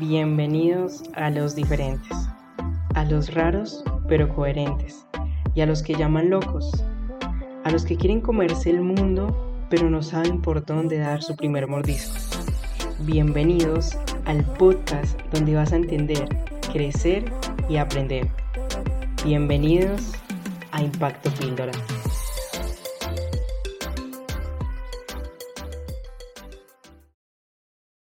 Bienvenidos a los diferentes, a los raros pero coherentes, y a los que llaman locos, a los que quieren comerse el mundo pero no saben por dónde dar su primer mordisco. Bienvenidos al podcast donde vas a entender, crecer y aprender. Bienvenidos a Impacto Píldora.